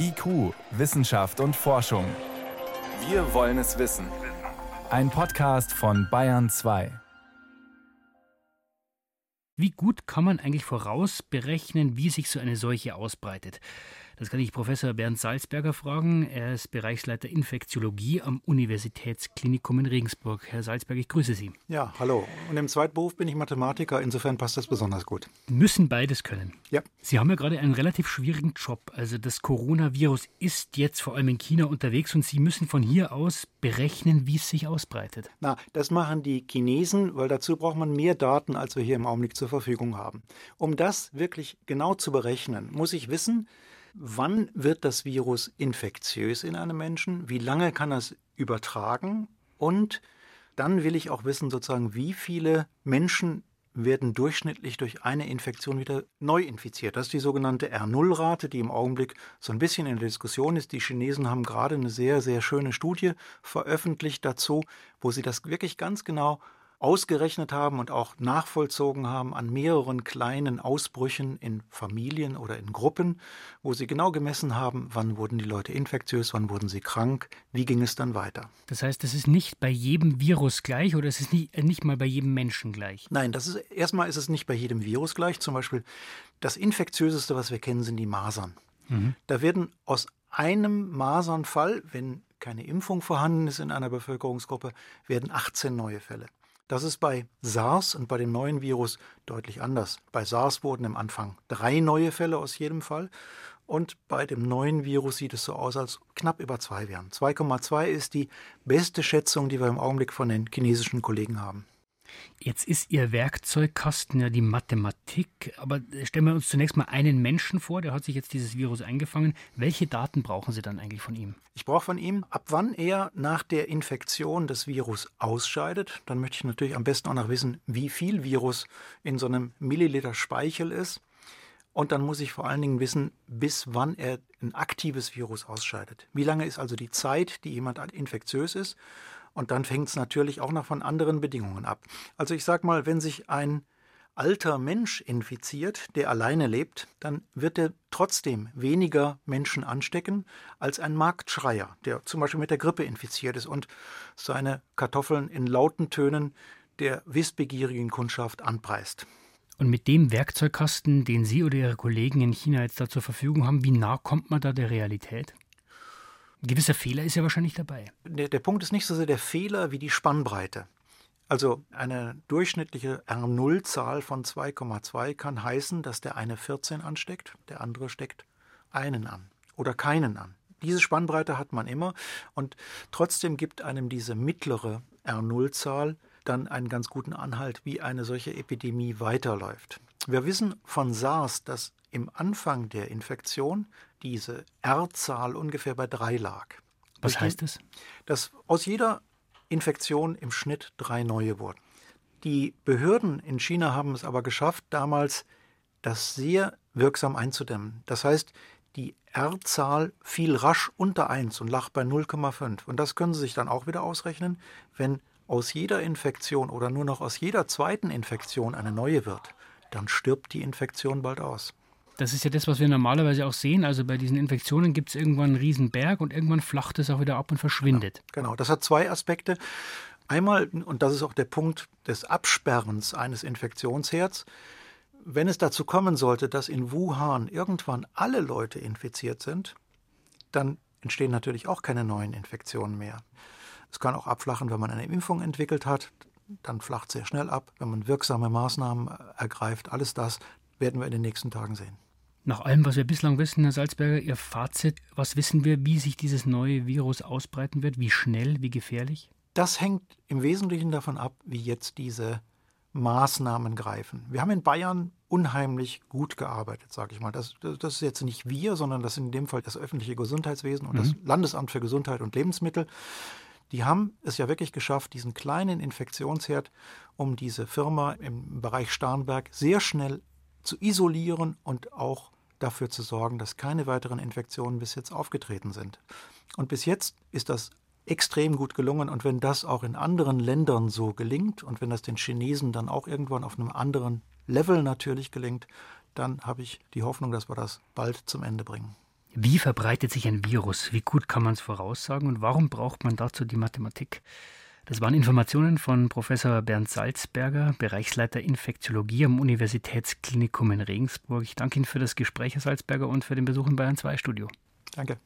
IQ, Wissenschaft und Forschung. Wir wollen es wissen. Ein Podcast von Bayern 2. Wie gut kann man eigentlich vorausberechnen, wie sich so eine Seuche ausbreitet? Das kann ich Professor Bernd Salzberger fragen. Er ist Bereichsleiter Infektiologie am Universitätsklinikum in Regensburg. Herr Salzberger, ich grüße Sie. Ja, hallo. Und im Zweitberuf bin ich Mathematiker, insofern passt das besonders gut. Müssen beides können. Ja. Sie haben ja gerade einen relativ schwierigen Job. Also das Coronavirus ist jetzt vor allem in China unterwegs und Sie müssen von hier aus berechnen, wie es sich ausbreitet. Na, das machen die Chinesen, weil dazu braucht man mehr Daten, als wir hier im Augenblick zur Verfügung haben. Um das wirklich genau zu berechnen, muss ich wissen, wann wird das Virus infektiös in einem Menschen, wie lange kann es übertragen und dann will ich auch wissen, sozusagen, wie viele Menschen werden durchschnittlich durch eine Infektion wieder neu infiziert. Das ist die sogenannte R0-Rate, die im Augenblick so ein bisschen in der Diskussion ist. Die Chinesen haben gerade eine sehr, sehr schöne Studie veröffentlicht dazu, wo sie das wirklich ganz genau ausgerechnet haben und auch nachvollzogen haben an mehreren kleinen Ausbrüchen in Familien oder in Gruppen, wo sie genau gemessen haben, wann wurden die Leute infektiös, wann wurden sie krank, wie ging es dann weiter. Das heißt, es ist nicht bei jedem Virus gleich oder es ist nicht, äh, nicht mal bei jedem Menschen gleich? Nein, das ist, erstmal ist es nicht bei jedem Virus gleich. Zum Beispiel das infektiöseste, was wir kennen, sind die Masern. Mhm. Da werden aus einem Masernfall, wenn keine Impfung vorhanden ist in einer Bevölkerungsgruppe, werden 18 neue Fälle. Das ist bei SARS und bei dem neuen Virus deutlich anders. Bei SARS wurden im Anfang drei neue Fälle aus jedem Fall. Und bei dem neuen Virus sieht es so aus, als knapp über zwei wären. 2,2 ist die beste Schätzung, die wir im Augenblick von den chinesischen Kollegen haben. Jetzt ist Ihr Werkzeugkasten ja die Mathematik, aber stellen wir uns zunächst mal einen Menschen vor, der hat sich jetzt dieses Virus eingefangen. Welche Daten brauchen Sie dann eigentlich von ihm? Ich brauche von ihm, ab wann er nach der Infektion des Virus ausscheidet. Dann möchte ich natürlich am besten auch noch wissen, wie viel Virus in so einem Milliliter Speichel ist. Und dann muss ich vor allen Dingen wissen, bis wann er ein aktives Virus ausscheidet. Wie lange ist also die Zeit, die jemand infektiös ist? Und dann fängt es natürlich auch noch von anderen Bedingungen ab. Also ich sage mal, wenn sich ein alter Mensch infiziert, der alleine lebt, dann wird er trotzdem weniger Menschen anstecken als ein Marktschreier, der zum Beispiel mit der Grippe infiziert ist und seine Kartoffeln in lauten Tönen der wissbegierigen Kundschaft anpreist. Und mit dem Werkzeugkasten, den Sie oder Ihre Kollegen in China jetzt da zur Verfügung haben, wie nah kommt man da der Realität? Ein gewisser Fehler ist ja wahrscheinlich dabei. Der, der Punkt ist nicht so sehr der Fehler wie die Spannbreite. Also eine durchschnittliche R0-Zahl von 2,2 kann heißen, dass der eine 14 ansteckt, der andere steckt einen an oder keinen an. Diese Spannbreite hat man immer und trotzdem gibt einem diese mittlere R0-Zahl dann einen ganz guten Anhalt, wie eine solche Epidemie weiterläuft. Wir wissen von SARS, dass im Anfang der Infektion diese R-Zahl ungefähr bei drei lag. Was heißt das? Dass aus jeder Infektion im Schnitt drei neue wurden. Die Behörden in China haben es aber geschafft, damals das sehr wirksam einzudämmen. Das heißt, die R-Zahl fiel rasch unter 1 und lag bei 0,5. Und das können Sie sich dann auch wieder ausrechnen, wenn aus jeder Infektion oder nur noch aus jeder zweiten Infektion eine neue wird, dann stirbt die Infektion bald aus. Das ist ja das, was wir normalerweise auch sehen. Also bei diesen Infektionen gibt es irgendwann einen riesen Berg und irgendwann flacht es auch wieder ab und verschwindet. Ja, genau, das hat zwei Aspekte. Einmal, und das ist auch der Punkt des Absperrens eines Infektionsherds, wenn es dazu kommen sollte, dass in Wuhan irgendwann alle Leute infiziert sind, dann entstehen natürlich auch keine neuen Infektionen mehr. Es kann auch abflachen, wenn man eine Impfung entwickelt hat, dann flacht sehr schnell ab, wenn man wirksame Maßnahmen ergreift. Alles das werden wir in den nächsten Tagen sehen. Nach allem, was wir bislang wissen, Herr Salzberger, Ihr Fazit, was wissen wir, wie sich dieses neue Virus ausbreiten wird, wie schnell, wie gefährlich? Das hängt im Wesentlichen davon ab, wie jetzt diese Maßnahmen greifen. Wir haben in Bayern unheimlich gut gearbeitet, sage ich mal. Das, das, ist jetzt nicht wir, sondern das sind in dem Fall das öffentliche Gesundheitswesen und mhm. das Landesamt für Gesundheit und Lebensmittel. Die haben es ja wirklich geschafft, diesen kleinen Infektionsherd um diese Firma im Bereich Starnberg sehr schnell zu isolieren und auch dafür zu sorgen, dass keine weiteren Infektionen bis jetzt aufgetreten sind. Und bis jetzt ist das extrem gut gelungen. Und wenn das auch in anderen Ländern so gelingt und wenn das den Chinesen dann auch irgendwann auf einem anderen Level natürlich gelingt, dann habe ich die Hoffnung, dass wir das bald zum Ende bringen. Wie verbreitet sich ein Virus? Wie gut kann man es voraussagen und warum braucht man dazu die Mathematik? Das waren Informationen von Professor Bernd Salzberger, Bereichsleiter Infektiologie am Universitätsklinikum in Regensburg. Ich danke Ihnen für das Gespräch, Herr Salzberger, und für den Besuch im Bayern 2 Studio. Danke.